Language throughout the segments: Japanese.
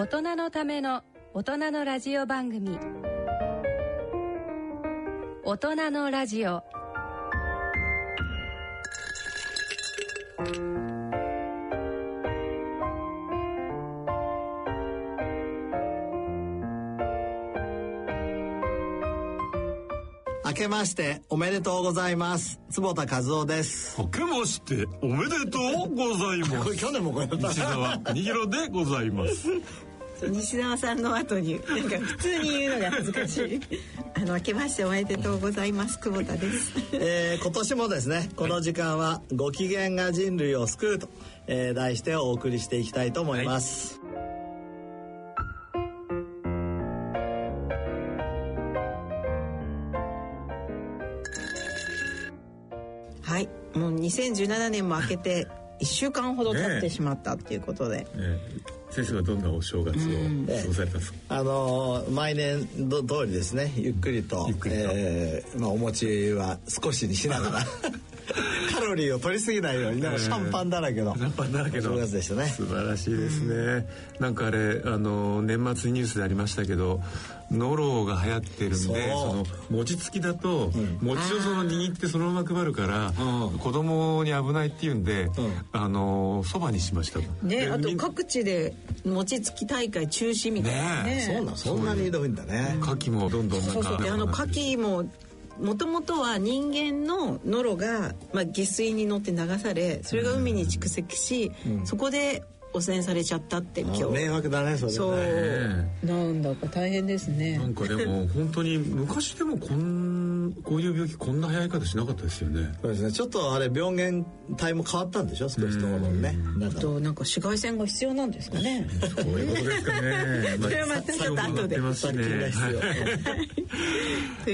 大人のための大人のラジオ番組。大人のラジオ。明けましておめでとうございます。坪田和夫です。明けましておめでとうございます。去年もこった。西澤にひろでございます 西澤さんの後になんか普通に言うのが恥ずかしい。あの明けましておめでとうございます久保田です。えー今年もですねこの時間は「ご機嫌が人類を救うと」えー題してお送りしていきたいと思います、はい。もう2017年も明けて1週間ほど経ってしまったっていうことで、え。ー先生はどんなお正月を過ごされたんですか？あのー毎年ど通りですね。ゆっくりと。ゆっくりと。えーまあ、お餅は少しにしながら。カロリーを取りすぎないように。でもシャンパンだらけのシャンパンだらけの。お正月でしたね。素晴らしいですね、なんかあれあの年末ニュースでありましたけどノロが流行ってるんでその餅つきだと、餅をその握ってそのまま配るから、うん。子供に危ないっていうんで、ん。あのそばにしましたねあと各地で餅つき大会中止みたいな。ねねそうなんそんなにひどいんだね。牡蠣もどんどんなんかそうそう。であの牡蠣ももともとは人間のノロが、まあ、下水に乗って流されそれが海に蓄積し、そこで汚染されちゃったって今日。迷惑だねそれね。そう、ねなんだか大変ですね。なんかでも本当に昔でもこんこういう病気こんな早い方しなかったですよね。そうですね。ちょっとあれ病原体も変わったんでしょ？少しところね。なんか。となんか紫外線が必要なんですかね？そういうことですかね。それはまたちょっと後で。ますしね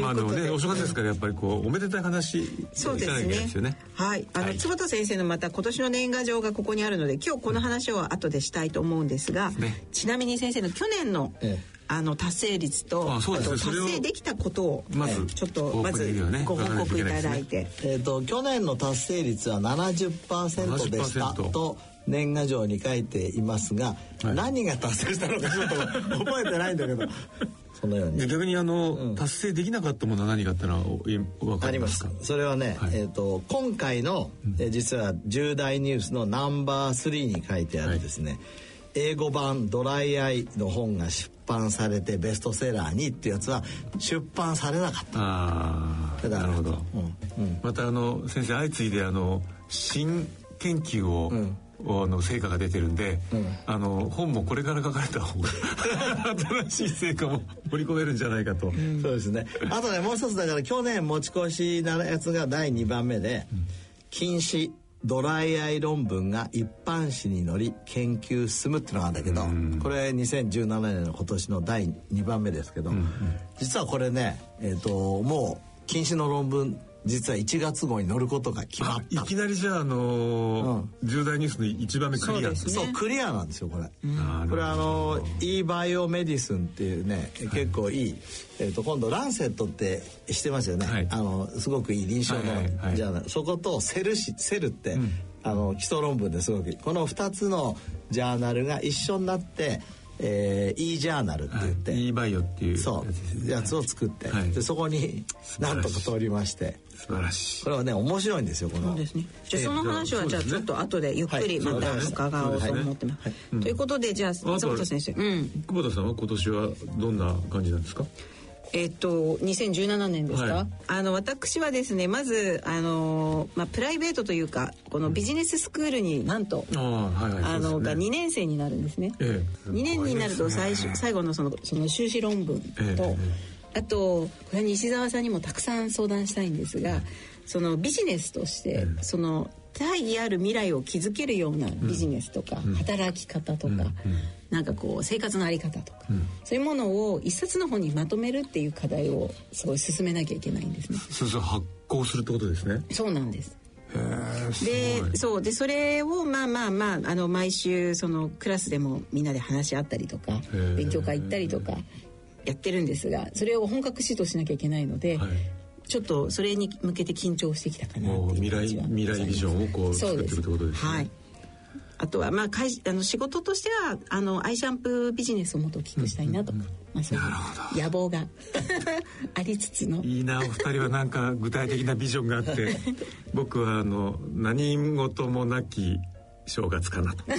はねお正月ですからやっぱりこうおめでたい話そうですしなきゃいけないねですよね。はい。あの、はい。坪田先生のまた今年の年賀状がここにあるので今日この話を後でしたいと思うんですが、ね。ちなみに先生の去年の、ええあの達成率とね。達成できたことをまずええちょっと報まずご報告いただいて、えー、と去年の達成率は70%でした70%と年賀状に書いていますが、はい。何が達成したのかちょっと覚えてないんだけど そのように。で逆にあの、達成できなかったものは何があったらおいわかありまります。か。すそれはね、はい。えー、と今回の、えー実は重大ニュースのナンバー3に書いてあるですね、英語版「ドライアイ」の本が出版されてベストセラーにっていうやつは出版されなかった。ああなるほど。うんうん。またあの先生相次いであの新研究を、あの成果が出てるんで、あの本もこれから書かれた方が新しい成果も盛り込めるんじゃないかと、そうですね。あとね、もう一つだから去年持ち越しなやつが第2番目で、禁止ドライアイ論文が一般紙に載り研究進むっていうのがあるんだけど、これ2017年の今年の第2番目ですけど、実はこれね、えっ、と、もう近視の論文、実は1月号に載ることが決まった。あいきなりじゃあ、あのー重大ニュースの一番目クリア。そうですね。そう、クリアなんですよ、これ。なるほど。これあの e バイオメディスンっていうね結構いい、えー、と今度 Lancet ってしてますよね、はい。あのすごくいい臨床のはいはいはい。ジャーナル、そこと Cell し Cell って、あの基礎論文ですごくいい。この2つのジャーナルが一緒になって、えー、e ジャーナルって言って、e バイオっていうそう。やつを作って、はい。でそこになんとか通りまして素晴らしい。これはね面白いんですよこの。そうですね。じゃあその話はじゃあちょっと後でゆっくりまたはい伺おうと思ってます。ということでじゃあ坪田先生、うん、久保田さんは今年はどんな感じなんですか？えっと2017年ですか、はい。あの私はですねまずあのまあプライベートというかこのビジネススクールになんと、ああはいはいあのね2年生になるんですね。ええ。2年になると最初、最後のそのその修士論文と、ええあとこれは西澤さんにもたくさん相談したいんですがそのビジネスとして、その大義ある未来を築けるようなビジネスとか、働き方とか、なんかこう生活のあり方とか、そういうものを一冊の本にまとめるっていう課題をすごい進めなきゃいけないんですね。そうそう発行するってことですね。そうなんです。でそう。でそれをまあまあまああの毎週そのクラスでもみんなで話し合ったりとかー。勉強会行ったりとかやってるんですがそれを本格指導しなきゃいけないので、はい。ちょっとそれに向けて緊張してきたかなっていう感じは未来ビジョンをこう作っていくってことですね。はい。あとはまあ会あの仕事としてはあのアイシャンプービジネスをもっと大きくしたいなと。か、まあ、そういう野望が ありつつの。いいなお二人はなんか具体的なビジョンがあって 僕はあの何事もなき正月かなと。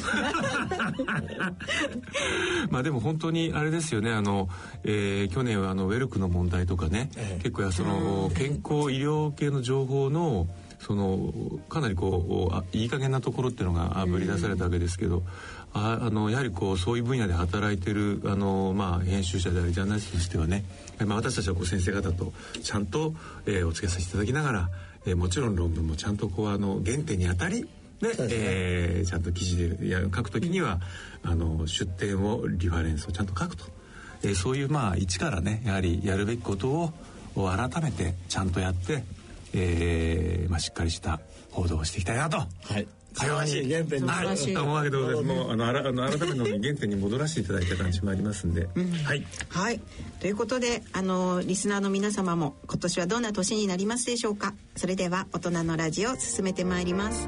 まあでも本当にあれですよね。あの、えー、去年はあのウェルクの問題とかね、ええ、結構その健康医療系の情報のそのかなりこうあいい加減なところっていうのがあぶり出されたわけですけど、ああのやはりこうそういう分野で働いてるあの、まあ、編集者でありジャーナリストとしてはね、まあ、私たちはこう先生方とちゃんと、えー、お付き合いさせていただきながら、えー、もちろん論文もちゃんとこうあの原点にあたりで、ねえー、ちゃんと記事でや書くときにはあの出典をリファレンスをちゃんと書くと、えー、そういうまあ一からねやはりやるべきことを改めてちゃんとやってえーまあ、しっかりした報道をしていきたいなと。はい会話に原点に、はい、思うわけでございます。もうあのあらあの改めての原点に戻らせていただいた感じもありますんで、う ん、はい。はい。ということであのリスナーの皆様も今年はどんな年になりますでしょうか？それでは大人のラジオ進めてまいります。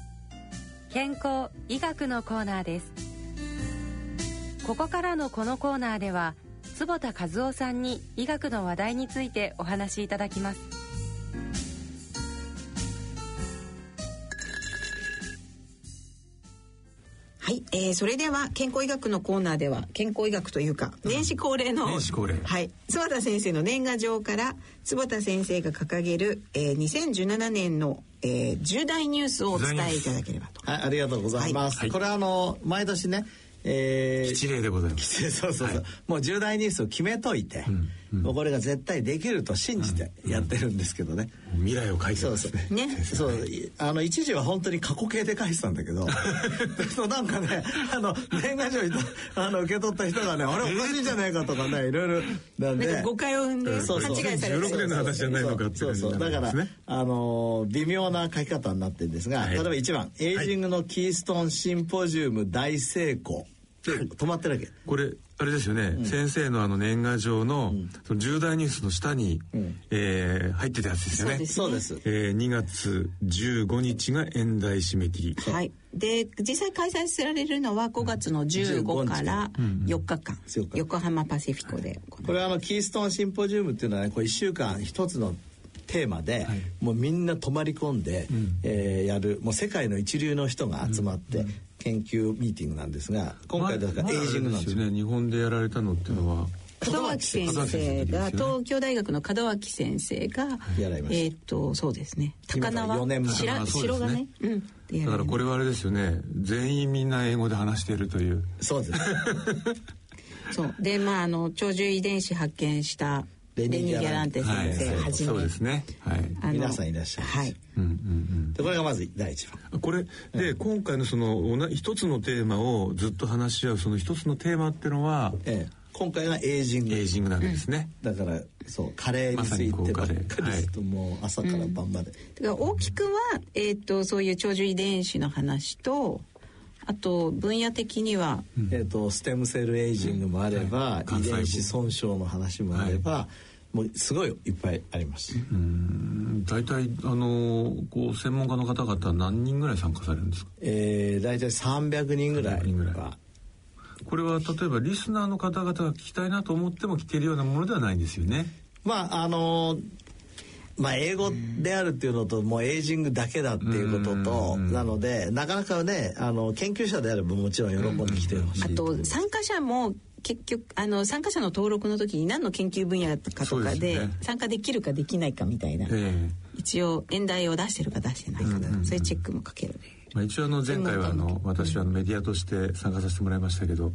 健康医学のコーナーです。ここからのこのコーナーでは坪田和夫さんに医学の話題についてお話しいただきます。はい、えー、それでは健康医学のコーナーでは健康医学というか年始恒例の、年始恒例。はい坪田先生の年賀状から坪田先生が掲げる、えー、2017年の、えー、重大ニュースをお伝えいただければと。はいありがとうございます、はい、これはあの毎年ねえー、吉例でございます。そうそうそう、はい、もう重大ニュースを決めといて、うんうん、もうこれが絶対できると信じてやってるんですけどね、うん、未来を書いてますね。ね。そう。あの一時は本当に過去形で書いてたんだけど。そうなんかねあの年賀状あの受け取った人がねあれおかしいんじゃないかとかねいろいろなんで。誤解を生んで勘違いされて16年の話じゃないのかってそうそう。だからあの微妙な書き方になってるんですが、はい、例えば1番エイジングのキーストーンシンポジウム大成功。で止まってるわけ。これあれですよね、うん、先生のあの年賀状の,、その重大ニュースの下に、うん、えー、入ってたやつですよね。そうですね、えー、2月15日が演題締め切り。はい。で実際開催されるのは5月の15から4日。間、うん、横浜パシフィコで。これはあのキーストーンシンポジウムっていうのはねこれ1週間一つのテーマで、はい、もうみんな泊まり込んで、うん、えー、やるもう世界の一流の人が集まって、研究ミーティングなんですが今回だからエイジングなんですよ。ね。日本でやられたのっていうのは、門脇先生が、東京大学の門脇先生がえっとそうですね。高輪。白白がね、うん、だからこれはあれですよね。全員みんな英語で話しているという。そう。ですそうでまああの長寿遺伝子発見したレニー・ギャランテ先生はじめ、そうですね、はい、皆さんいらっしゃいはい、うんうんうん、でこれがまず第一番これで、今回のその一つのテーマをずっと話し合うその一つのテーマっていうのは、ええ。今回がエイジング。エイジングなわけですね、だからそうカレーについてばっかりす。ると、もう朝から晩まで、だから大きくは、えー、とそういう長寿遺伝子の話とあと分野的には、えー、とステムセルエイジングもあれば、遺伝子損傷の話もあれば、もうすごいいっぱいあります。うん大体あのこう専門家の方々は何人ぐらい参加されるんですか？えー、大体300人ぐらいは。これは例えばリスナーの方々が聞きたいなと思っても聞けるようなものではないんですよね。まああのまあ、英語であるっていうのともうエイジングだけだっていうこととなのでなかなかねあの研究者であればもちろん喜んできてほしいあと参加者も結局あの参加者の登録の時に何の研究分野かとかで参加できるかできないかみたいな、一応演題を出してるか出してないか、そういうチェックもかける。まあ、一応あの前回はあの私はメディアとして参加させてもらいましたけど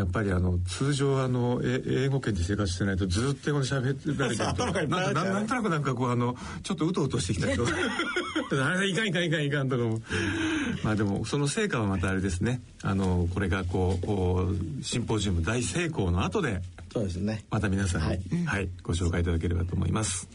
やっぱりあの通常あの英語圏で生活してないとずっと英語で喋ってられてると なんなんとなくなんかこうあのちょっとうとうとしてきたりとか あれいかんいかんいかんいかんとかもまあでもその成果はまたあれですねあのこれがこうこうシンポジウム大成功の後でそうですねまた皆さんに、はい、はい、ご紹介いただければと思います。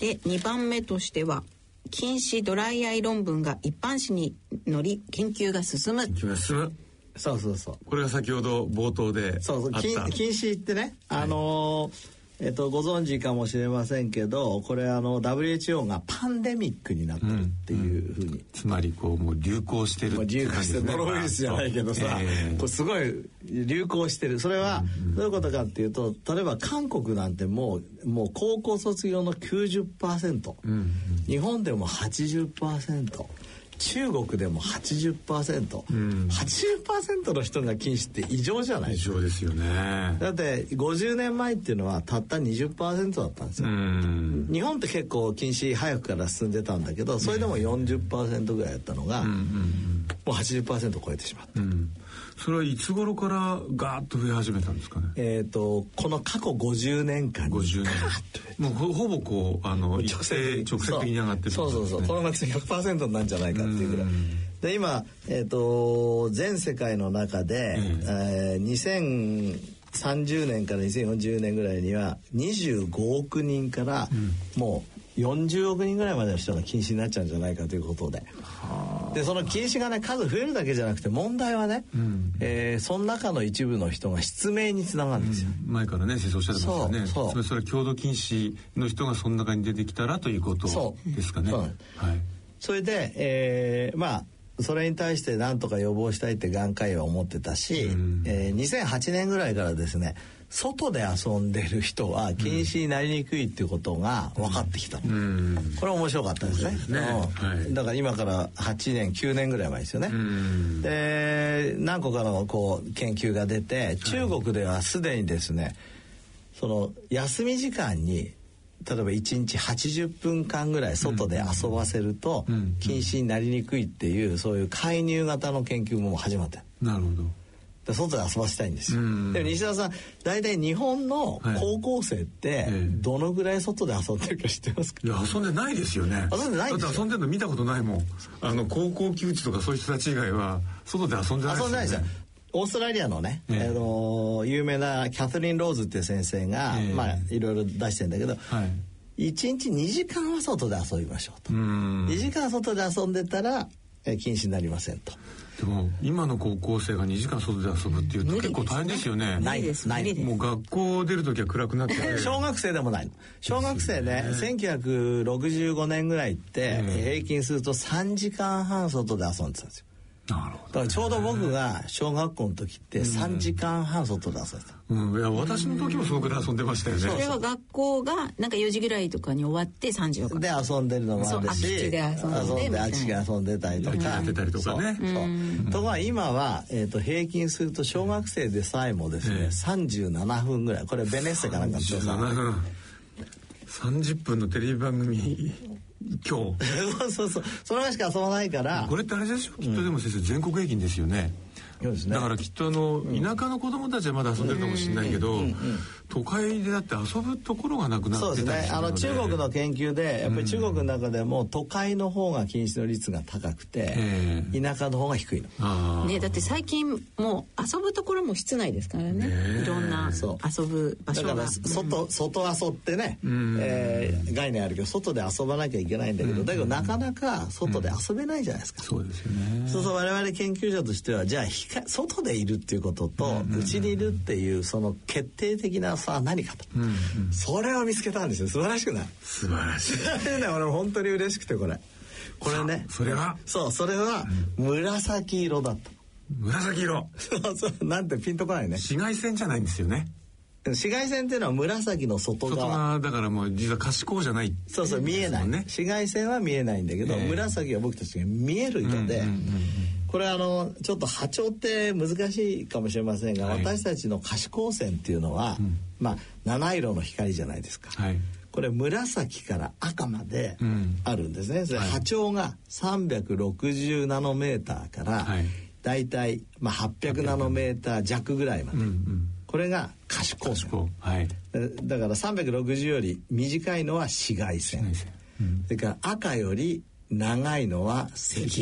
で2番目としては禁止ドライアイ論文が一般紙に載り研究が進む。研究が進む。そうそうそう。これが先ほど冒頭でそうそう。禁禁止ってね、あのーえっと、ご存知かもしれませんけどこれあの WHO がパンデミックになってるっていうふうに、うん。うん、つまりこうもう流行してる流行してノロウイルスじゃないけどさ、えー、これすごい流行してる。それはどういうことかっていうと例えば韓国なんてもうもう高校卒業の90%、うんうん、日本でも80%。中国でも 80%80%、うん、80%の人が禁止って異常じゃない異常ですよね。だって50年前っていうのはたった20%だったんですよ、うん、日本って結構禁止早くから進んでたんだけどそれでも40%ぐらいやったのが、うん、もう80%超えてしまった、それはいつ頃からガーッと増え始めたんですかね？えっ、ー、とこの過去50年間に。50年。もうほぼこうあの直接直接的に上がってる、そうそうそうこの夏100%なんじゃないかっていうぐらい。で今、えーと、全世界の中で、うん、えー、2030年から2040年ぐらいには25億人から、もう40億人ぐらいまでの人が禁止になっちゃうんじゃないかということで。でその禁止がね数増えるだけじゃなくて問題はね、うん、えー、その中の一部の人が失明につながるんですよ、うん、前からね先生おっしゃってましたね。そうそれそれ共同禁止の人がその中に出てきたらということですかね。はい、それで、えー、まあそれに対して何とか予防したいって眼科医は思ってたし、うん、えー、2008年ぐらいからですね外で遊んでる人は禁止になりにくいっていうことが分かってきた。の、うん、これ面白かったですね、ね。はい、だから今から8年9年ぐらい前ですよね、うん、で何個かのこう研究が出て中国ではすでにですねその休み時間に例えば1日80分間ぐらい外で遊ばせると禁止になりにくいっていうそういう介入型の研究も始まって。なるほど外で遊ばせたいんですよ。でも西田さん大体日本の高校生ってどのぐらい外で遊んでるか知ってますか、いや遊んでないですよね。遊んでないだって遊んでるの見たことないもん。あの高校球児とかそういう人たち以外は外で遊んでないですよ、ね、遊んでないですよ。オーストラリアのね、えー、あの有名なキャトリン・ローズっていう先生が、えー、まあいろいろ出してんだけど、はい、1日2時間は外で遊びましょうと。2時間外で遊んでたら、えー、禁止になりませんと。でも今の高校生が2時間外で遊ぶっていうと結構大変ですよね。ないです。ないです。もう学校出る時は暗くなって 小学生でもないの。小学生ね、1965年ぐらいって平均すると3時間半外で遊んでたんですよ。なるほど、ね、だからちょうど僕が小学校の時って3時間半外で遊んでた、うん、いや私の時もそのく遊んでましたよね。それは学校がなんか4時ぐらいとかに終わって3時とか。で遊んでるのもあるし空き地で遊んで遊んで空き地で遊んでたりとか。やってたりとかね。そう。ところが今は、えーと、平均すると小学生でさえもですね、えー、37分ぐらい。これベネッセかなんかの調査30分のテレビ番組今日。そうそうそう。それがしか遊ばないから。これってあれでしょ？きっとでも先生、全国平均ですよね。ね。だからきっとあの、田舎の子供たちはまだ遊んでるかもしれないけど、都会でだって遊ぶところがなくなそうですねってたりするので。あの中国の研究でやっぱり中国の中でも都会の方が近視の率が高くてええ田舎の方が低いの。ね、だって最近もう遊ぶところも室内ですからね。いろんなそう。遊ぶ場だから所が外,、外遊ってね、えー概念あるけど外で遊ばなきゃいけないんだけど、だけどなかなか外で遊べないじゃないですか、そうですよね。そうそう我々研究者としてはじゃあひか外でいるっていうことと家にいるっていうその決定的な差は何かと、それを見つけたんですよ。素晴らしくない。素晴らしい。ね俺本当に嬉しくてこれ。これね。それは？そうそれは紫色だった。紫色。そうそうなんてピンとこないね。紫外線じゃないんですよね。紫外線っていうのは紫の外外側側だからもう実は可視光じゃない。そうそう見えない、ね。紫外線は見えないんだけど、ええ。紫は僕たちが見える色で、これあのちょっと波長って難しいかもしれませんが、はい。私たちの可視光線っていうのは、まあ七色の光じゃないですか、はい。これ紫から赤までうん。あるんですね、それ波長が360ナノメーターから、はい。だいたいまあ800ナノメーター弱ぐらいまで、うんうん。これが可視光線。はい。だから360より短いのは紫外線。紫外線。それから赤より長いのは赤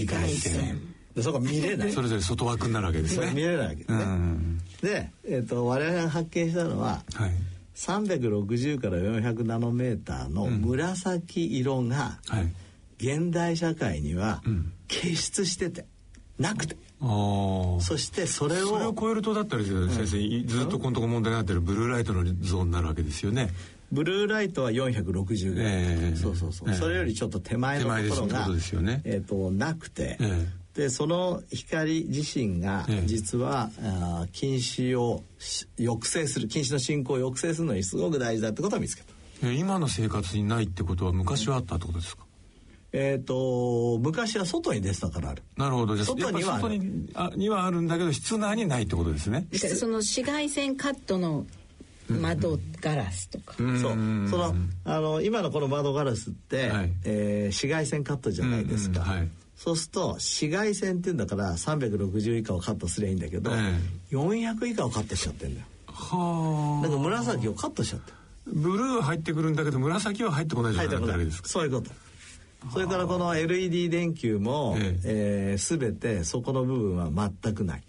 外線。でそこ見れない。それぞれ外枠になるわけですね。見れないわけですね、うんで、えー、と我々が発見したのははい。360から400ナノメーターの紫色がはい。現代社会にはん。結出しててなくて。ああそしてそれそれをを超えるとだったら先生いずっとこのとこ問題になってるブルーライトのゾーンになるわけですよね。ブルーライトは460ぐらい、ええ。そうそうそう、ええ。それよりちょっと手前のところがね。えー、となくて、えでその光自身がええ。実は、あー近視をし抑制する近視の進行を抑制するのにすごく大事だってことを見つけた。え今の生活にないってことは昔はあったってことですか？えっ、と昔は外に出てたからある。なるほど。じゃあ外にはやっぱ外にあにはあるんだけど室内にないってことですね。その紫外線カットの窓ガラスとか、うん。そう。そのあの今のこの窓ガラスって、はい。えー紫外線カットじゃないですか、うんうん。はいそうすると紫外線っていうんだから360以下をカットすりゃいいんだけど、え400以下をカットしちゃってんだよ。はあ。だから紫をカットしちゃって。るブルーは入ってくるんだけど紫は入ってこないじゃないはい。ですか？そういうこと。それからこの LED 電球も、ええ。ー全てそこの部分は全くない。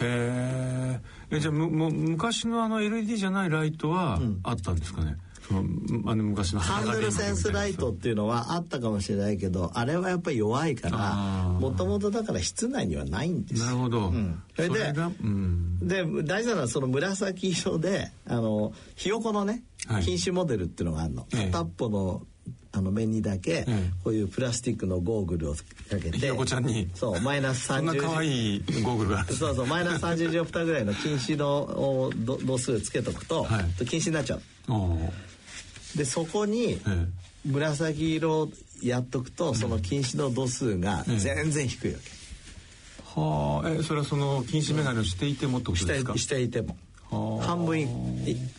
へえ。じゃあむ昔のあの LED じゃないライトはあったんですかね、そのあの昔のハンドルセンスライトっていうのはあったかもしれないけどあれはやっぱり弱いからもともとだから室内にはないんです。よなるほど、ん。それでがうん。で大事なのはその紫色であのひよこのねはい。禁止モデルっていうのがあるの、ええ。片っぽのあの面にだけ、えこういうプラスチックのゴーグルをかけてひよこちゃんに。そうマイナスそんな30可愛いゴーグルが。あ るそうそうマイナス30ジオプターぐらいの近視のお度度数つけとくと、はい。近視になっちゃうでそこにええ。紫色をやっとくとその近視の度数が全然低いわけ、はあ。えそれはその近視眼鏡をしていてもってことですか？してしていても。はあ。半分い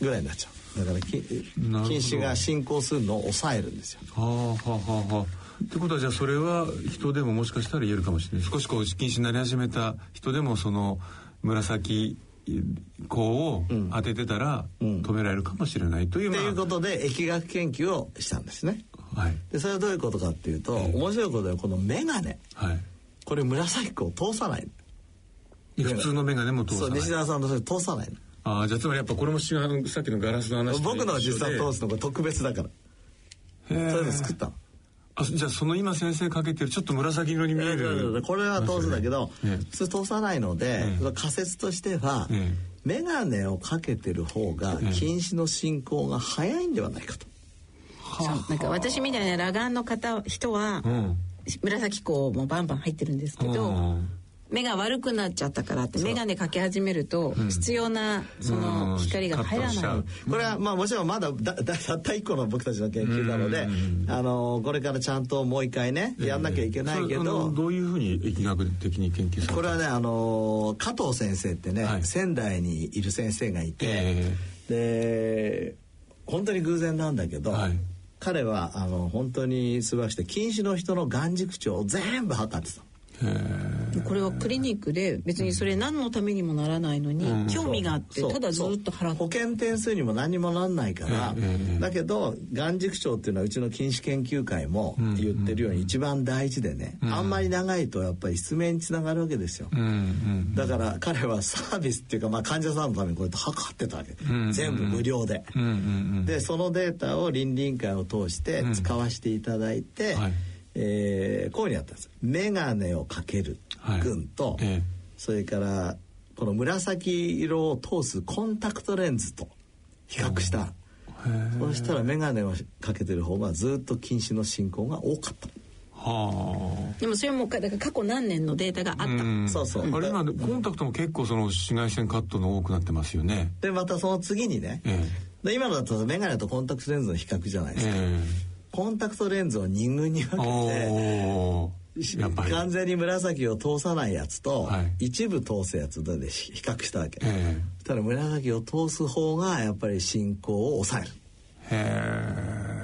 ぐらいになっちゃう。だからきなるほど。近視が進行するのを抑えるんですよ。はあはあはあはあ。ってことはじゃあそれは人でももしかしたら言えるかもしれない。少しこう近視になり始めた人でもその紫光を当ててたら止められるかもしれないという、っていうまことで疫学研究をしたんですね。あはい。でそれはどういうことかっていうと、面白いことでこの眼鏡はい。これ紫光を通さない。普通の眼鏡も通さない。そう西澤さんのそれ通さないの。ああじゃあつまりやっぱこれも違うさっきのガラスの話と僕のは実は一緒で通すのが特別だから。そういうの作ったのあじゃあその今先生かけてるちょっと紫色に見えるこれは通すんだけど、ええ。普通通さないので、ええ。仮説としては、え眼鏡をかけてる方が近視の進行が早いんではないかと。そう。なんか私みたいな裸眼の方人は、うん。紫光もバンバン入ってるんですけど、うん目が悪くなっちゃったからって眼鏡かけ始めると、必要なその光が入らない、うんこれはまあもちろんまだだだたった一個の僕たちの研究なので、あのこれからちゃんともう一回ねやんなきゃいけないけど。の、どういうふうに疫学的に研究されこれはねあの加藤先生ってね、はい。仙台にいる先生がいて、えで本当に偶然なんだけど、はい。彼はあの本当に素晴らしくて近視の人の眼軸長を全部測ってたこれはクリニックで別にそれ何のためにもならないのに、興味があってただずっと払って。保険点数にも何にもなんないから、だけど眼軸長っていうのはうちの近視研究会も言ってるように一番大事でね、あんまり長いとやっぱり失明につながるわけですよ、だから彼はサービスっていうか、まあ、患者さんのためにこうやって測ってたわけ、全部無料で、でそのデータを倫理委員会を通して使わせていただいて、はいえーこういうふうにやったんです。眼鏡をかける群と、はいええ。それからこの紫色を通すコンタクトレンズと比較した。そうしたら眼鏡をかけてる方がずっと近視の進行が多かった、はでもそれもかだから過去何年のデータがあった、あ、うん。そうそう。あれ今コンタクトも結構その紫外線カットの多くなってますよね。でまたその次にね、えで今のだと眼鏡とコンタクトレンズの比較じゃないえですか、えコンタクトレンズを2群に分えけて完全に紫を通さないやつと、はい。一部通すやつで比較したわけ、えそしたら紫を通す方がやっぱり進行を抑える。えへ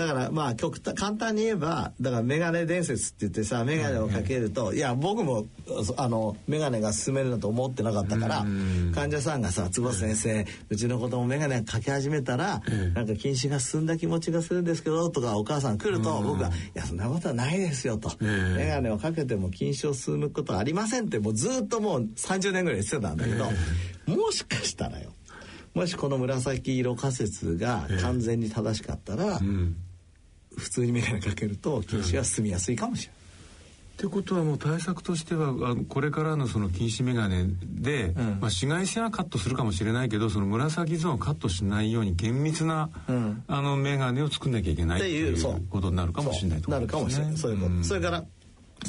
だからまあ極端簡単に言えばだからメガネ伝説って言ってさメガネをかけると、いや僕もそあのメガネが進めるなと思ってなかったから患者さんがさ「坪先生うちの子供メガネかけ始めたら、なんか近視が進んだ気持ちがするんですけど」とかお母さん来ると、僕は「いやそんなことはないですよ」と、ええメガネをかけても近視を進むことはありません」ってもうずっともう30年ぐらい言ってたんだけど、もしかしたらよ。もしこの紫色仮説が完全に正しかったら、うん普通に眼鏡かけると近視が進みやすいかもしれない。ってことはもう対策としてはこれからのその近視眼鏡で、んまあ、紫外線はカットするかもしれないけどその紫ゾーンをカットしないように厳密な、うんあの眼鏡を作んなきゃいけないっってていうことになるかもしれないってことなるかもしれない。そういうこと。んそれから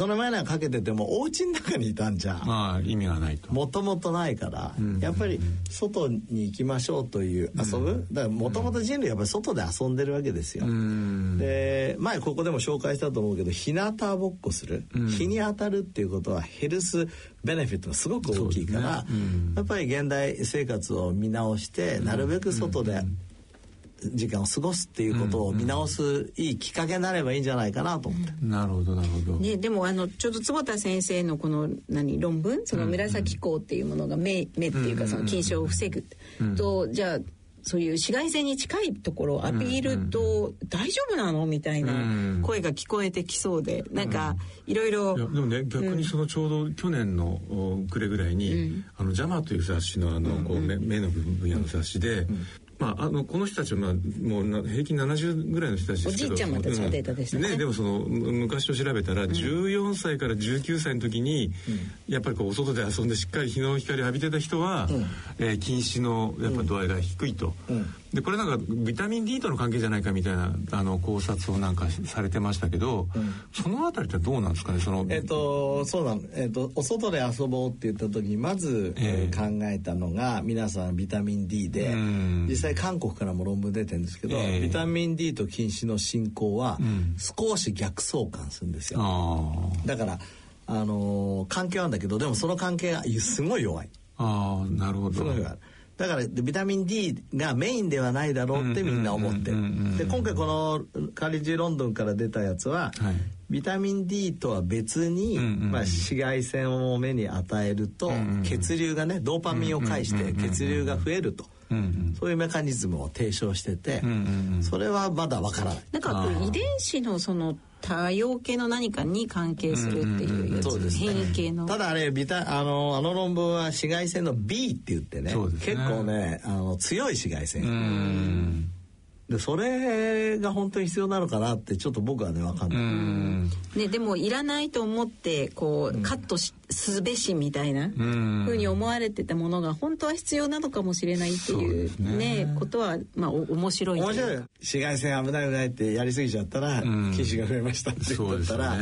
その眼鏡かけててもお家の中にいたんじゃまあ意味がないと。もともとないから、やっぱり外に行きましょうという遊ぶ、だからもともと人類やっぱり外で遊んでるわけですよ。うん。で前ここでも紹介したと思うけど日向ぼっこする、日に当たるっていうことはヘルスベネフィットがすごく大きいから、やっぱり現代生活を見直して、なるべく外で時間を過ごすっていうことを見直すいいきっかけになればいいんじゃないかなと思って。なるほどなるほど。ね、でもあのちょうど坪田先生のこの何論文その紫光っていうものが目目っていうかその近視を防ぐとじゃあそういう紫外線に近いところをアピールと大丈夫なのみたいな声が聞こえてきそうでなんかいろいろ。でもね逆にそのちょうど去年のお暮れぐらいに「あのジャマ」という雑誌のあのこう目目の分野の雑誌で、まあ、あのこの人たちは、まあ、もうな平均70ぐらいの人たちですけど。おじいちゃまたちのデータでしたね。ねでもそのむ昔と調べたら、14歳から19歳の時に、やっぱりこうお外で遊んでしっかり日の光浴びてた人は、えー近視のやっぱ度合いが低いと。でこれなんかビタミン D との関係じゃないかみたいなあの考察をなんかされてましたけど、そのあたりってどうなんですかね？その、えっとそうなの、えっとお外で遊ぼうって言った時にまず、ええ。考えたのが皆さんビタミン D でうん。実際韓国からも論文出てるんですけど、ええ。ビタミン D と近視の進行はん。少し逆相関するんですよ、あだからあのー関係はあるんだけどでもその関係がすごい弱い。あああなるほど。だからでビタミン D がメインではないだろうってみんな思ってるうんうん。うんうんで今回このカリジュロンドンから出たやつは、はい。ビタミン D とは別に、うんうんまあ、紫外線を目に与えると、んうん血流がねドーパミンを介して血流が増えると、うんうん。そういうメカニズムを提唱してて、んうんうん。それはまだわからない。なんか遺伝子のその多様系の何かに関係するっていうやつ、そうですね。変異系の。ただあれビタあのあの論文は紫外線の B って言ってねね。結構ねあの強い紫外線、うんでそれが本当に必要なのかなってちょっと僕はね分かんうない、ん。ね、でもいらないと思ってこう、カットしすべしみたいなふん。うに思われてたものが本当は必要なのかもしれないっていうね。ねことはまあお面白いという。面白いよ。紫外線危ない危ないってやりすぎちゃったらん。近視が増えましたって言そうですったら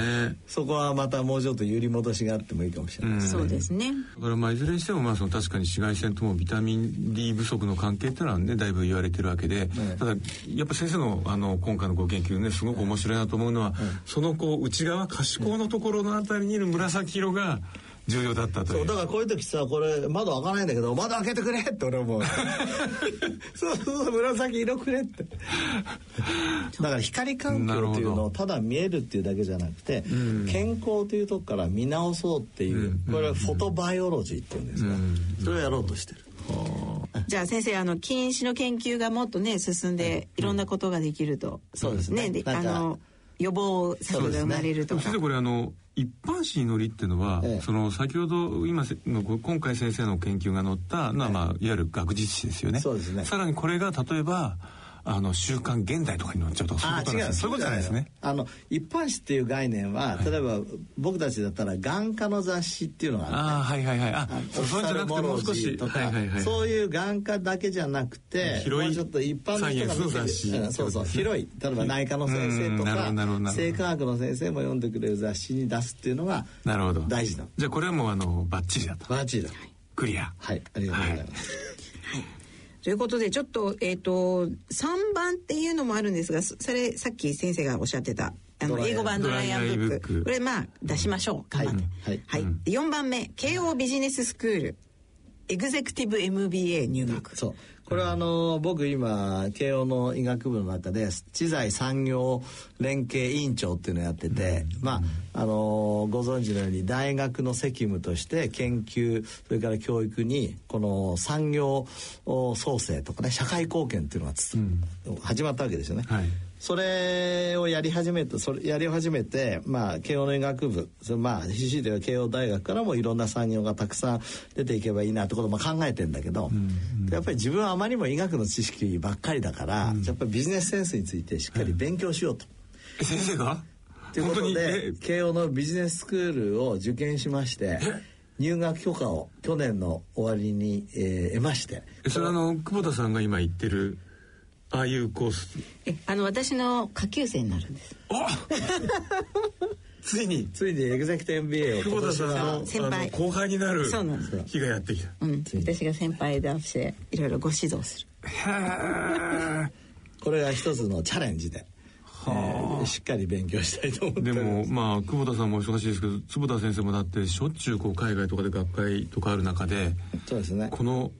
そ,、ね。こはまたもうちょっと揺り戻しがあってもいいかもしれない、うん。そうですね。だからまあいずれにしてもまあその確かに紫外線ともビタミン D 不足の関係っていうのはねだいぶ言われてるわけで、ただやっぱ先生のあの今回のご研究ねすごく面白いなと思うのは、そのこう内側可視光のところのあたりにいる紫色が重要だったという。そうだからこういう時さこれ窓開かないんだけど窓開けてくれって俺思う そうそうそう紫色くれって。だから光環境っていうのをただ見えるっていうだけじゃなくて、健康というとこから見直そうっていう、これはフォトバイオロジーっていうんですが、それをやろうとしてる。じゃあ先生あの禁止の研究がもっとね進んでい。ろんなことができると、そうですね。であの予防策が生まれるとか、先生これあの一般紙に乗りっていうのは、ええ。その先ほど今せのご今回先生の研究が載ったのは、まあ、いわゆる学術誌ですよね。そうですね。さらにこれが例えばあの週刊現代とかに載っちゃうとかそういうことそういうことじゃないですね。あの一般紙っていう概念は、例えば僕たちだったら眼科の雑誌っていうのがあるああはいはいはい。あそうじゃなくてもう少しとか、はいはいはいそういう眼科だけじゃなくて広いちょっと一般の雑誌。うんそうそう。広い。例えば内科の先生とかどなるほどなるほど。生化学の先生も読んでくれる雑誌に出すっていうのがなるほど。大事だじゃあこれはもうあのバッチリだと。バッチリだクリア。はいありがとうございます、ということでちょっとえっ、と3番っていうのもあるんですがそそれさっき先生がおっしゃってたあの英語版ドライアンブック。これまあ出しましょう。頑張って。はい。はい、4番目慶応ビジネススクール。エグゼクティブ MBA 入学。そうこれはあの僕今慶応の医学部の中で知財産業連携委員長っていうのをやってて、まああのご存知のように大学の責務として研究それから教育にこの産業創生とかね社会貢献っていうのがつ、始まったわけですよね。はいそれをやり始めてそれやり始めてまあ慶応の医学部まあ CC では慶応大学からもいろんな産業がたくさん出ていけばいいなってことをまあ考えてんだけど、やっぱり自分はあまりにも医学の知識ばっかりだから、やっぱりビジネスセンスについてしっかり勉強しようと。え先生が？ということでに？慶応のビジネススクールを受験しまして入学許可を去年の終わりに、えー得まして。えそれあの久保田さんが今言ってるああいうコースえあの私の下級生になるんです。あ ついに。ついにエグゼクティブ MBA を久保田さんの先輩。後輩になるそうなんですよ。日がやってきた。うん、私が先輩でしていろいろご指導する。これが一つのチャレンジで、えーしっかり勉強したいと思ってでもまあ久保田さんも忙しいですけど坪田先生もだってしょっちゅうこう海外とかで学会とかある中でそうですね。この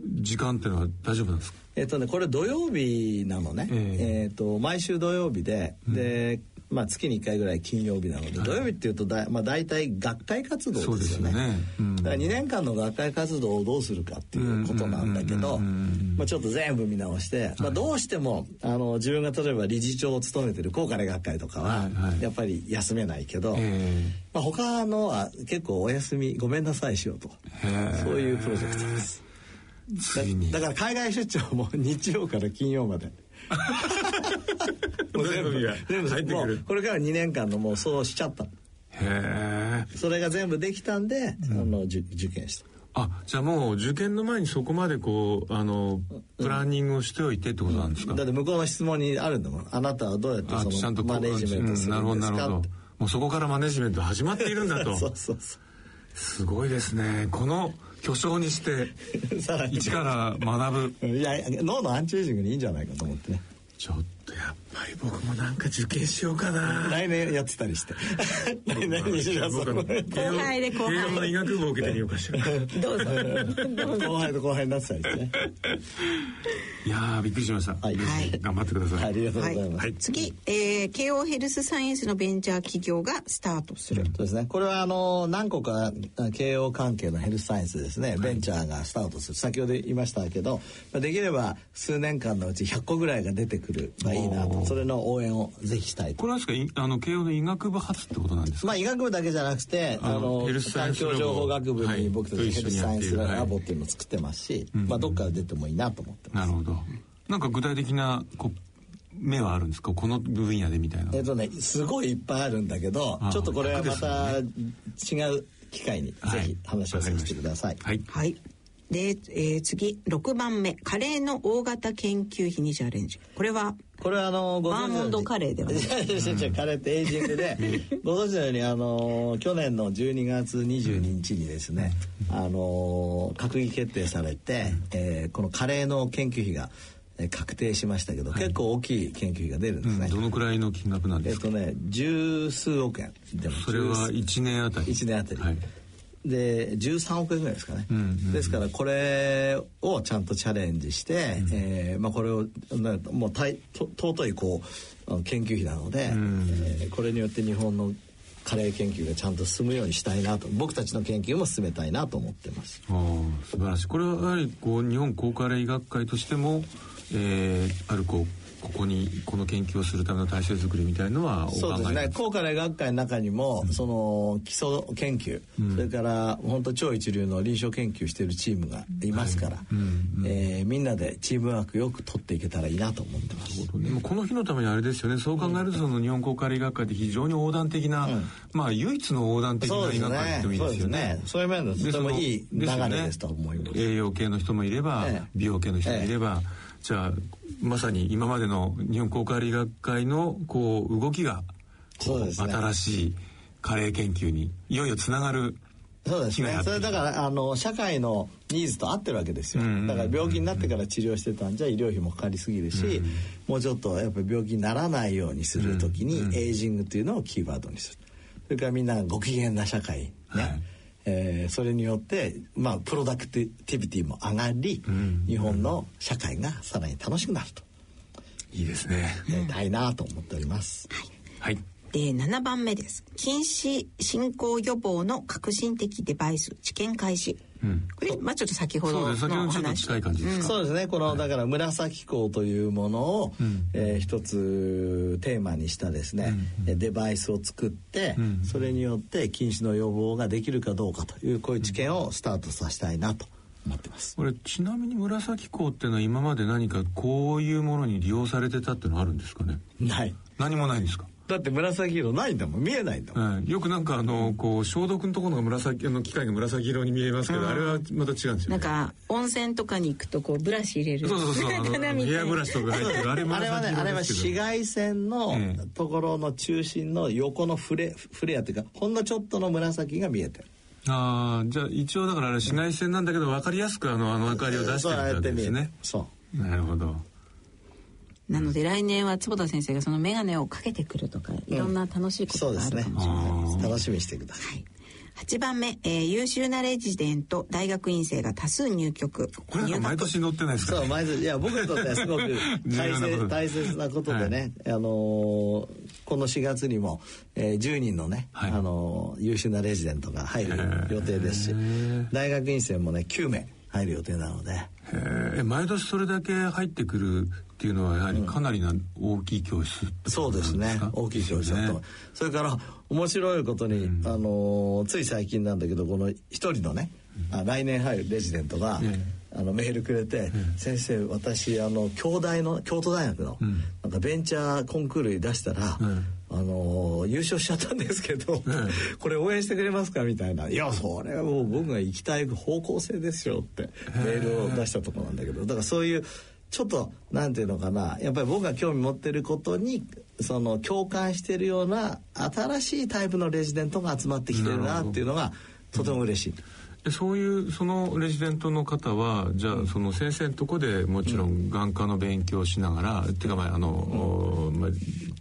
時間っていうのは大丈夫なんですか？えっ、とねこれ土曜日なのね。ええ。っ、と毎週土曜日で、でまあ月に1回ぐらい金曜日なので、土曜日っていうとだ、まあ、大体学会活動ですよね。よね、うん。だから2年間の学会活動をどうするかっていうことなんだけど、まあ、ちょっと全部見直して、まあ、どうしてもあの自分が例えば理事長を務めてる高価礼学会とかははいはい。やっぱり休めないけど、えまあ、他のは結構お休みごめんなさいしようとそういうプロジェクトです。だから海外出張も日曜から金曜まで。もう全部全部入ってくる。これから2年間のもうそうしちゃった。へえ。それが全部できたんで、あの受受験した。あじゃあもう受験の前にそこまでこうあのプランニングをしておいてってことなんですか、だって向こうの質問にあるんだもん。あなたはどうやってあそちゃんとマネジメントすうんなるほるんですかどなるほど。もうそこからマネジメント始まっているんだと。そうそうそすごいですね。この巨匠にして 一から学ぶ。いやいや脳のアンチエイジングにいいんじゃないかと思ってね。ちょっとやっぱり僕もなんか受験しようかな。来年やってたりして。来年西田さん僕はも後輩で後輩慶応の医学部を受けてみようかしら。いどうぞ。後輩と後輩になってたりしてね。やーびっくりしました、はい。頑張ってください、ありがとうございます、はい。次、えー、慶応ヘルスサイエンスのベンチャー企業がスタートする、そうですね。これはあの何個かあ慶応関係のヘルスサイエンスですね、ベンチャーがスタートする。先ほど言いましたけど、まあできれば数年間のうち100個ぐらいが出てくるばいいなと、それの応援をぜひしたいと。こ。れはですかいあの慶応の医学部発ってことなんですか、まあ医学部だけじゃなくて、ああの環境情報学部はい。に僕たちヘルスサイエンスラボっていうのを作ってますし、まあどっから出てもいいなと思ってます。なるほど。なんか具体的なこう目はあるんですか？この分野でみたいなえっとね、すごいいっぱいあるんだけどあ、ちょっとこれはまた楽違う機会にぜはい。ひ話をさせてください。はい。はいで、えー、次6番目カレーの大型研究費にチャレンジ。これはこれはあのごバーモンドカレーではない。カレーってエイジングで。ご存知のようにあの去年の12月22日にですねあの閣議決定されて、えーこのカレーの研究費がえー確定しましたけど、結構大きい研究費が出るんですね、どのくらいの金額なんですか？えっとね十数億円出ますそれは1年あたり。1年あたり、はいで13億円ぐらいですかね、うんうん、ですからこれをちゃんとチャレンジして、うん、えー、まあ、これをもうたいと尊いこう研究費なので、うん、えー、これによって日本のカレー研究がちゃんと進むようにしたいなと僕たちの研究も進めたいなと思ってます。あ素晴らしい。これはやはりこう日本高カレー医学会としても、えー、あるこうここにこの研究をするための体制作りみたいのはそうですね。高価な学会の中にも、うん、その基礎研究、うん、それから本当超一流の臨床研究しているチームがいますから、はいえー、みんなでチームワークよく取っていけたらいいなと思ってます。でもこの日のためにあれですよね。そう考えるとその日本高科医学会って非常に横断的な、うん、まあ唯一の横断的な医学会ってもいいですよね。そういう面でとてもいい流れですと思います。栄養系の人もいれば、ええ、美容系の人もいれば、えじゃあまさに今までの日本高科理学会のこう動きがそうです、ね、新しいカレー研究にいよいよつながるそうですね。それだからあの社会のニーズと合ってるわけですよ、だから病気になってから治療してたんじゃ医療費もかかりすぎるし、うんもうちょっとやっぱり病気にならないようにする時に、エイジングというのをキーワードにする。それからみんなご機嫌な社会ね、はいえー、それによって、まあ、プロダクティビティも上がり、うん、日本の社会がさらに楽しくなると。いいですね。やりたいなと思っております。はい。で7番目です近視進行予防の革新的デバイス治験開始これまあちょっと先ほどの話近い感じですか、そうですね。このだから紫光というものを、うえ一つテーマにしたですね、デバイスを作って、それによって近視の予防ができるかどうかというこういう知見をスタートさせたいなと。思ってますこれちなみに紫光っていうのは今まで何かこういうものに利用されてたっていうのはあるん。ですかねない何もないんですかだって紫色ないんだもん。見えないんだもん、はい、よくなんかあのこう消毒のところが紫の機械が紫色に見えますけど、あれはまた違うんですよ、ね、なんか温泉とかに行くとこうブラシ入れる。そうそうそう。ヘアブラシとか入ってる。あれあれはねあれは紫外線のところの中心の横のフレフレアっていうかほんのちょっとの紫が見えてる。ああじゃあ一応だからあれ紫外線なんだけど分かりやすくあのあの明かりを出してるわけですね。そう。なるほどなので来年は坪田先生がその眼鏡をかけてくるとかいろんな楽しいことがあるかもしれないですね。楽しみにしてください。はい。8番目、えー、優秀なレジデント大学院生が多数入局。これ毎年載ってないですか、ね、そう毎年。いや僕にとってはすごく大切 大切なことでね、はい、あのー、この4月にも、えー、10人のね、はい、あのー、優秀なレジデントが入る予定ですし大学院生もね9名入る予定なので。え毎年それだけ入ってくるっていうのはやはりかなりな大きい教室、うん、そうですね。大きい教室だと、ね、それから面白いことに、うん、あのつい最近なんだけどこの一人のね、うん、あ来年入るレジデントが、あのメールくれて「先生私あの京大の京都大学の、なんかベンチャーコンクールに出したら、あの優勝しちゃったんですけど、これ応援してくれますかみたいな「いやそれはもう僕が行きたい方向性ですよ」ってメールを出したとこなんだけど。だからそういうちょっとなんていうのかな。やっぱり僕が興味持ってることにその共感してるような新しいタイプのレジデントが集まってきてるなっていうのがとても嬉しい。そういうそのレジデントの方はじゃあその先生のとこでもちろん眼科の勉強をしながら、うん、っていうかまああの、うん、まあ、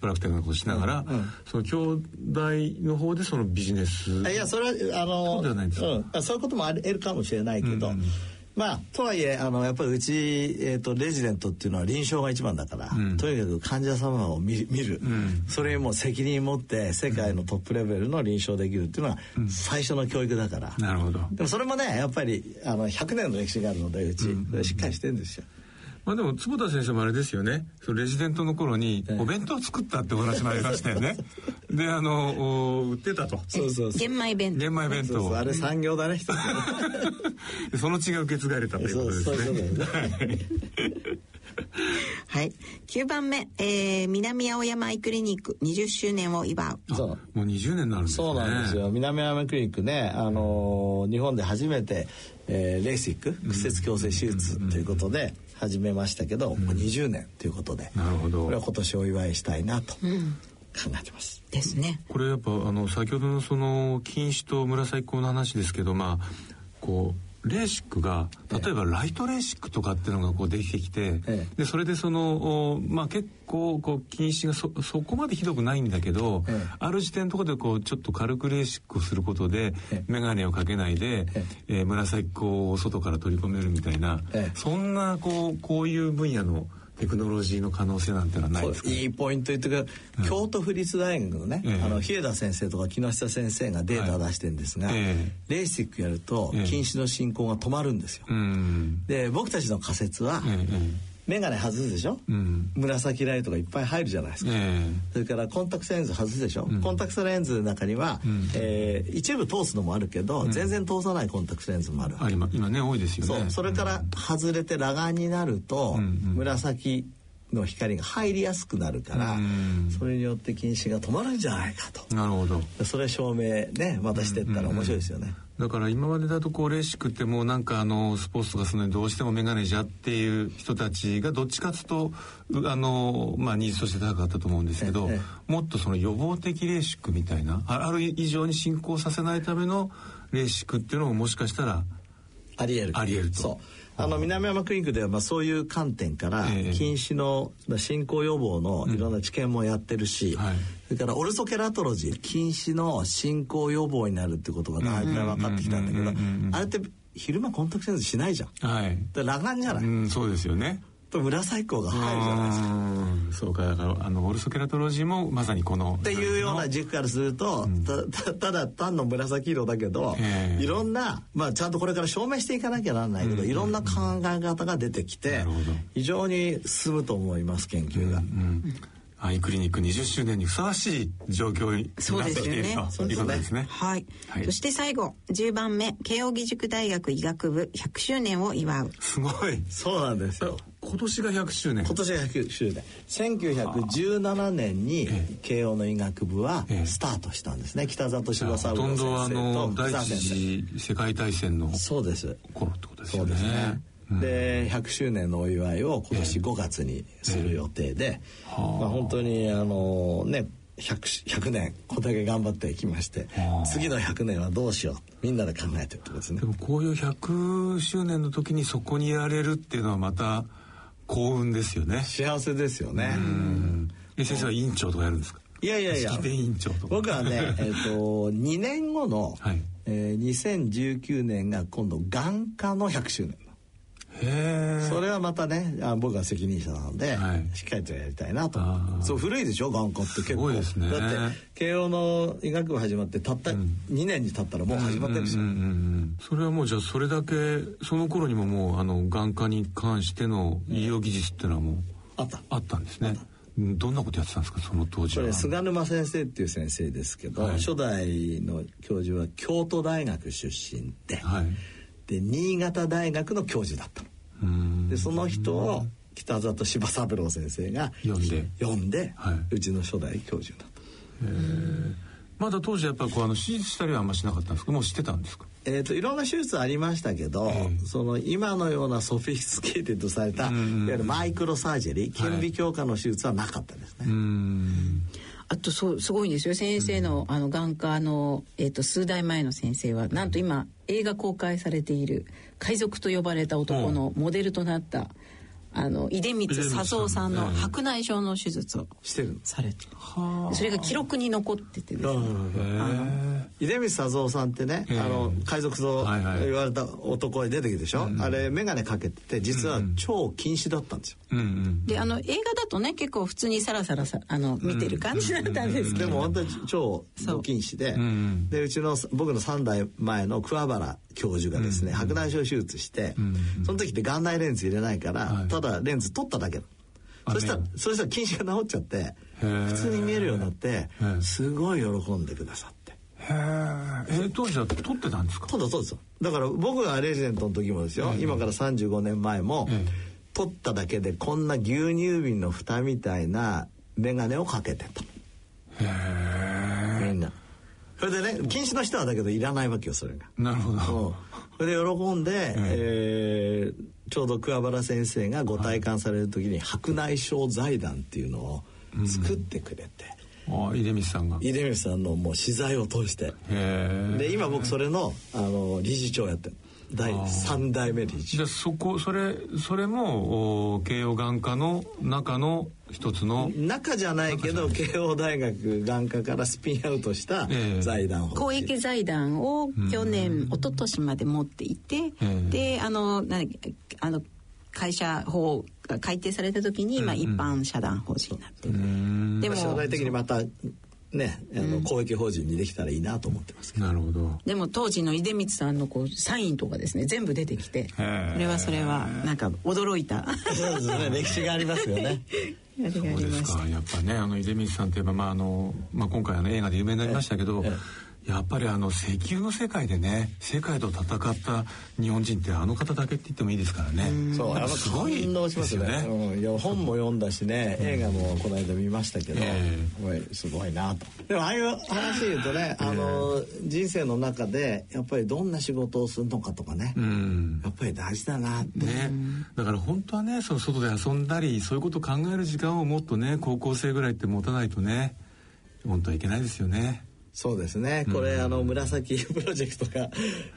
プラクティックなことしながら、うん、その兄弟の方でそのビジネスいやそれはあのそうではないんですか、うん、そういうこともあるかもしれないけど、うんまあとはいえあのやっぱりうち、えーと、レジデントっていうのは臨床が一番だから、うん、とにかく患者様を見見る、うん、それにも責任持って世界のトップレベルの臨床できるっていうのは最初の教育だから、なるほど。でもそれもねやっぱりあの100年の歴史があるのでうち、しっかりしてるんですよ。まあでも坪田先生もあれですよね。そのレジデントの頃にお弁当作ったってお話もありましたよね。であの売ってたと。そうそう玄米弁当。玄米弁当あれ産業だね。一つその血が受け継がれたということですね。そうそうそう。はい。9番目、えー、南青山アイクリニック。20周年を祝う。そう。もう20年になるんですね。そうなんですよ。南青山クリニックね、あのー、日本で初めて、えー、レーシック、屈折矯正手術ということで、始めましたけど、うん、もう20年ということでなるほどこれは今年お祝いしたいなと考えてます。うん、ですね。これやっぱあの先ほどのその禁止と紫光の話ですけどまあこうレーシックが例えばライトレーシックとかっていうのがこうできてきて、ええ。でそれでそのおまあ結構こう近視がそそこまでひどくないんだけど、ええ。ある時点のところでこうちょっと軽くレーシックをすることで、ええ。眼鏡をかけないで、ええ。ー紫光を外から取り込めるみたいな、ええ。そんなこうこういう分野のテクノロジーの可能性なんてのはないですか？いいポイント言ってくれる、京都府立大学のね、ええ。あの日枝先生とか木下先生がデータを出してるんですが、はい。えレーシックやるとええ。近視の進行が止まるんですよ、うん。で僕たちの仮説は、ええ眼鏡外すでしょ、うん。紫ライトがいっぱい入るじゃないですか、えそれからコンタクトレンズ外すでしょ、コンタクトレンズの中には、えー一部通すのもあるけど、全然通さないコンタクトレンズもある。えあ今今ね多いですよね。そう。それから外れて裸眼になると、んうん。紫の光が入りやすくなるから、うん。それによって近視が止まるんじゃないかと。なるほど。それ証明ねまたしてったら面白いですよね、だから今までだとこうレーシックってもうなんかあのスポーツとかするのにどうしてもメガネじゃっていう人たちがどっちかっつうとうあのまあニーズとして高かったと思うんですけどええもっとその予防的レーシックみたいなあある以上に進行させないためのレーシックっていうのももしかしたらありえる。ありえると。そうあの南山クリニックではまあそういう観点からええ。近視の進行予防のいろんな知見もやってるし、はい。それからオルソケラトロジー近視の進行予防になるってことがだいぶ分かってきたんだけどあれって昼間コンタクトレンズしないじゃん。はい、で裸眼じゃない、うん、そうですよねと紫光が入るじゃないですか。うん。そうかだからあのオルソケラトロジーもまさにこのっていうような軸からすると、たたただ単の紫色だけど、ええ。いろんな、まあ、ちゃんとこれから証明していかなきゃならないけど、いろんな考え方が出てきて非常に進むと思います研究が。うんアイクリニック20周年にふさわしい状況になってきているということですね。はい、はい。そして最後10番目慶應義塾大学医学部100周年を祝う。すごい。そうなんですよ今年が100周年。今年が100周年。1917年に慶応の医学部はええ。スタートしたんですね。北里柴ほ三郎先生の第と福沢先一生次世界大戦のそうです。頃ってことですそよね。うですね。うん。で100周年のお祝いを今年5月にする予定で、はあ。まあ、本当にあのね 100, 100年これだけ頑張ってきましてはあ。次の100年はどうしよう。みんなで考えてるってことですね。で。もこういう100周年の時にそこにいられるっていうのはまた幸運ですよね。幸せですよね。うん。え先生は委員長とかやるんですか？いやいやいや。僕はね、えっと2年後の、はいえー2019年が今度眼科の100周年。それはまたねあ僕が責任者なので、はい。しっかりとやりたいなと。そう古いでしょ眼科って結構。ね。だって慶応の医学部始まってたった2年に経ったらもう始まってるんですよ、うんうんうんうん。それはもうじゃあそれだけその頃にももうあの眼科に関しての医療技術っていうのはもうあった。あったんですね。うんどんなことやってたんですかその当時は？これ菅沼先生っていう先生ですけど、はい。初代の教授は京都大学出身で、はい。で新潟大学の教授だったでその人を北里柴三郎先生が呼んで。呼んで、はい。うちの初代教授だった。まだ当時やっぱりこうあの手術したりはあんましなかったんですか？もう知ってたんですか？えー、といろんな手術ありましたけど、ええ。その今のような sophisticated された、いわゆるマイクロサージェリー顕微鏡下の手術はなかったですね、うん。あとそうすごいんですよ。先生の,、あの眼科の、えー、と数代前の先生はなんと今映画公開されている「海賊と呼ばれた男」のモデルとなった、あの出光佐三さんのええ白内障の手術をしてるされて。それが記録に残っててですね。出光佐三さんってね、ええ。あの海賊と言われた男に出てきてでしょ、あれ眼鏡かけてて実は超禁止だったんですよ、うんうん。であの映画だとね結構普通にサラサラさあの見てる感じだったんですけど、でも本当に超不禁止で、んでうちの僕の3代前の桑原教授がで。すね、白内障手術して、その時って眼内レンズ入れないから、はいただレンズ取っただけ。あそしたらね。そしたら近視が治っちゃって普通に見えるようになってすごい喜んでくださって。へえ。え当時は撮ってたんですか？そうだそうですよ。だから僕がレジデントの時もですよ、今から35年前も、ええ。取っただけでこんな牛乳瓶の蓋みたいな眼鏡をかけてた。へえ。みんな。それでね近視の人はだけどいらないわけよそれが。なるほど。うん。それで喜んで、えーちょうど桑原先生がご体感される時に白内障財団っていうのを作ってくれて、あ出光さんが。へ出光さんのもう資材を通して。え。で今僕それのあの理事長やってる第3代目理事。じゃあそこそれそれも慶応眼科の中の一つの中じゃないけど慶応大学眼科からスピンアウトした財団法公益財団を去年、うん、一昨年まで持っていて、であのなあの会社法が改定された時に、まあ、一般社団法人になってる、でも将来的にまたね、あの公益法人にできたらいいなと思ってますけど。なるほど。でも当時の出光さんのこうサインとかですね、全部出てきて、それはそれはなんか驚いた。そうですね、歴史がありますよね。そうですか。やっぱね、あの出光さんといえばまああのまあ今回あの映画で有名になりましたけど。やっぱりあの石油の世界でね世界と戦った日本人ってあの方だけって言ってもいいですからね。そうあのすごい感動しますよね、うん、いや本も読んだしね、映画もこの間見ましたけど、えー、すごいなと。でもああいう話言うとね、あの人生の中でやっぱりどんな仕事をするのかとかね、うん、やっぱり大事だなって、ね、だから本当はねその外で遊んだりそういうことを考える時間をもっとね高校生ぐらいって持たないとね本当はいけないですよねそうですね。これ、うん、あの紫 プロジェクトが、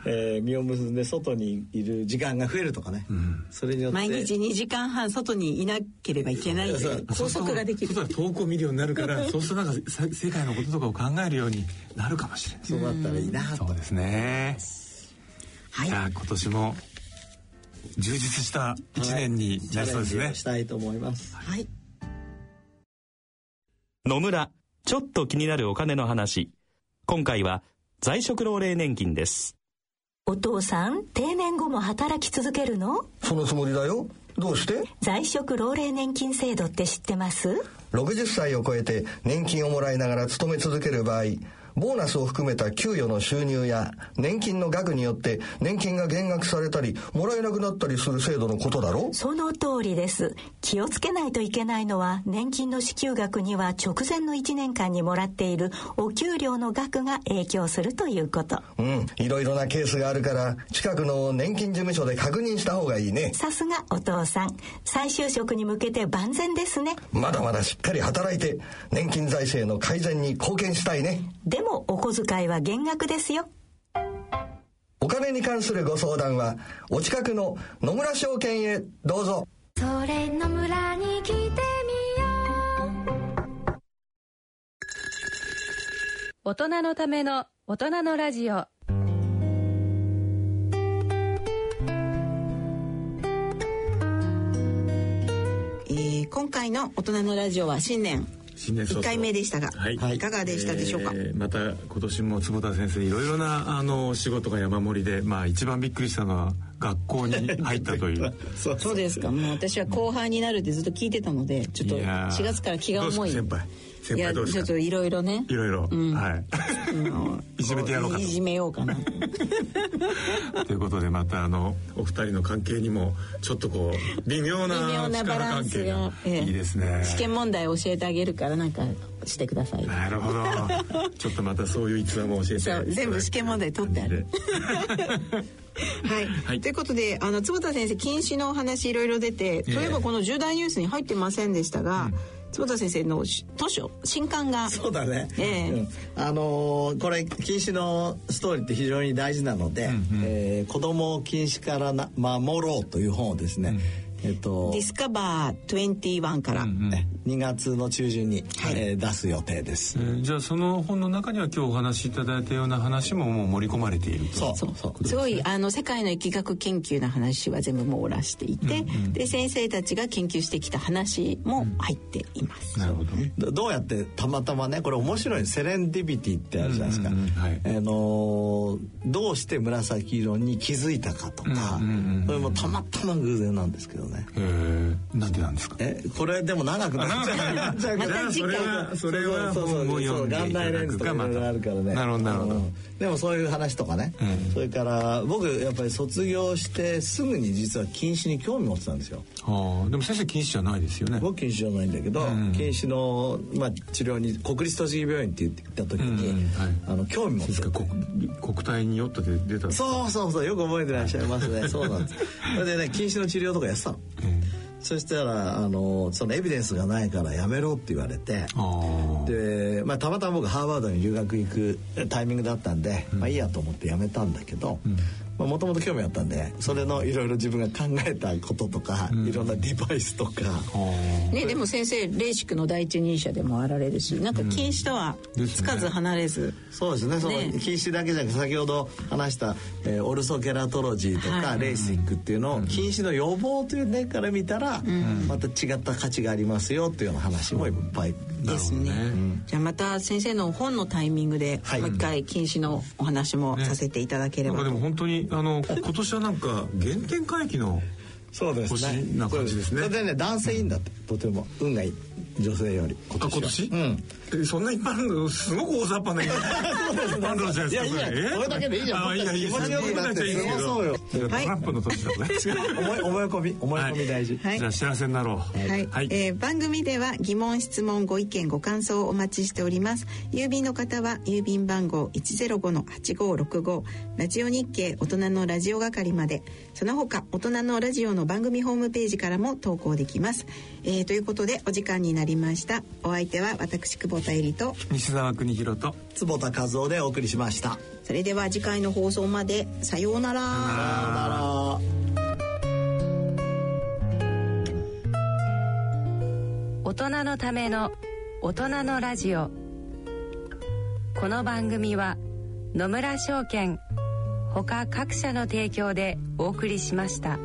えー、実を結んで外にいる時間が増えるとかね、うん、それによって。毎日2時間半外にいなければいけない拘束ができる。そう遠くを見るようになるからそうするとなんか世界のこととかを考えるようになるかもしれない。そうだったらいいなそうですね。はい。今年も充実した1年になりそうですね、はい、したいと思いますはい。野村ちょっと気になるお金の話今回は在職老齢年金です。お父さん定年後も働き続けるの？そのつもりだよ。どうして？在職老齢年金制度って知ってます？60歳を超えて年金をもらいながら勤め続ける場合ボーナスを含めた給与の収入や年金の額によって年金が減額されたりもらえなくなったりする制度のことだろその通りです。気をつけないといけないのは年金の支給額には直前の1年間にもらっているお給料の額が影響するということ。うん。いろいろなケースがあるから近くの年金事務所で確認した方がいいね。さすがお父さん。再就職に向けて万全ですね。まだまだしっかり働いて年金財政の改善に貢献したいね。でももお小遣いは減額ですよ。お金に関するご相談はお近くの野村証券へどうぞ。それ野村に来てみよう。大人のための大人のラジオ。えー、今回の大人のラジオは新年1回目でしたが、はい、いかがでしたでしょうか、えー、また今年も坪田先生いろいろなあの仕事が山盛りでまあ一番びっくりしたのは学校に入ったという。そうですか。もう私は後輩になるってずっと聞いてたのでちょっと4月から気が重い。先輩？先輩どうですか？ちょっといろいろね。いろいろ、うん、はい。いじめてやろうかいじめようかな。ということでまたあのお二人の関係にもちょっっとこう微妙な微妙なバランスが、ええ、いいですね。試験問題教えてあげるからなんかしてください。なるほど。ちょっとまたそういう逸話も教えて。全部試験問題取ってある。はい、はい、ということであの坪田先生禁止のお話いろいろ出て、えー、例えばこの重大ニュースに入ってませんでしたが、うん坪田先生の図書新刊が。そうだね、えー、うん、あのー、これ禁止のストーリーって非常に大事なので、うんうん、えー、子供を禁止からな守ろうという本をですね、うんえっと、ディスカバー21から、うんうん、2月の中旬に、はい、えー、出す予定です、えー、じゃあその本の中には今日お話しいただいたような話ももう盛り込まれていると。そう。そうそう。すごいあの世界の疫学研究の話は全部網羅していて、うんうん、で先生たちが研究してきた話も入っています、うん、なるほど。どうやってたまたまねこれ面白い。セレンディビティってあるじゃないですか、うんうんはい、あのどうして紫色に気づいたかとか、うんうんうん、それもたまたま偶然なんですけどね。へえなんでなんですか？えこれでも長くなっちゃう。また次回それはそうそうそう眼内レンズとかいろいろあるからね。なるほどなるほど。でもそういう話とかね、それから僕やっぱり卒業してすぐに実は禁止に興味持ってたんですよ。ああでも先生禁止じゃないですよね。僕禁止じゃないんだけど、禁止の、まあ、治療に国立栃木病院って言ってた時に、あの興味持って。た国国体によって出た。そうそうそう。よく覚えてらっしゃいますね。そうなんです。それでね禁止の治療とかやってたの、そしたらあのそのエビデンスがないからやめろって言われてで、まあ、たまたま僕ハーバードに留学行くタイミングだったんで、うん、まあいいやと思ってやめたんだけど、うん、もともと興味あったんでそれのいろいろ自分が考えたこととか、いろんなデバイスとか、ね、でも先生レーシックの第一人者でもあられるしなんか禁止とはつかず離れず、そうですね。その禁止だけじゃなくて先ほど話した、えー、オルソケラトロジーとか、レーシックっていうのを禁止の予防という面から見たら、また違った価値がありますよっていうような話もいっぱい。ですね、じゃあまた先生の本のタイミングでもう一回禁止のお話もさせていただければ、ね、でも本当にあの今年はなんか原点回帰のそうですね。な感じですね。それでね男性いいんだって。とても。運がいい女性より今年今年？うん。そんな一般すごく大雑把な一般論じゃないですかそれだけでいいじゃん。あいやいや気持ちよくなって過ごそうよ。トランプの年だね思い思い込み思い込み大事、はい、じゃあ幸せになろう。はい、はい、えー、番組では疑問質問ご意見ご感想をお待ちしております。郵便の方は郵便番号105-8565ラジオ日経大人のラジオ係まで。その他大人のラジオの番組ホームページからも投稿できます、えー、ということでお時間になりました。お相手は私久保田恵里と西澤邦弘と坪田和夫でお送りしました。それでは次回の放送までさようなら。さようなら。大人のための大人のラジオ。この番組は野村証券ほか各社の提供でお送りしました。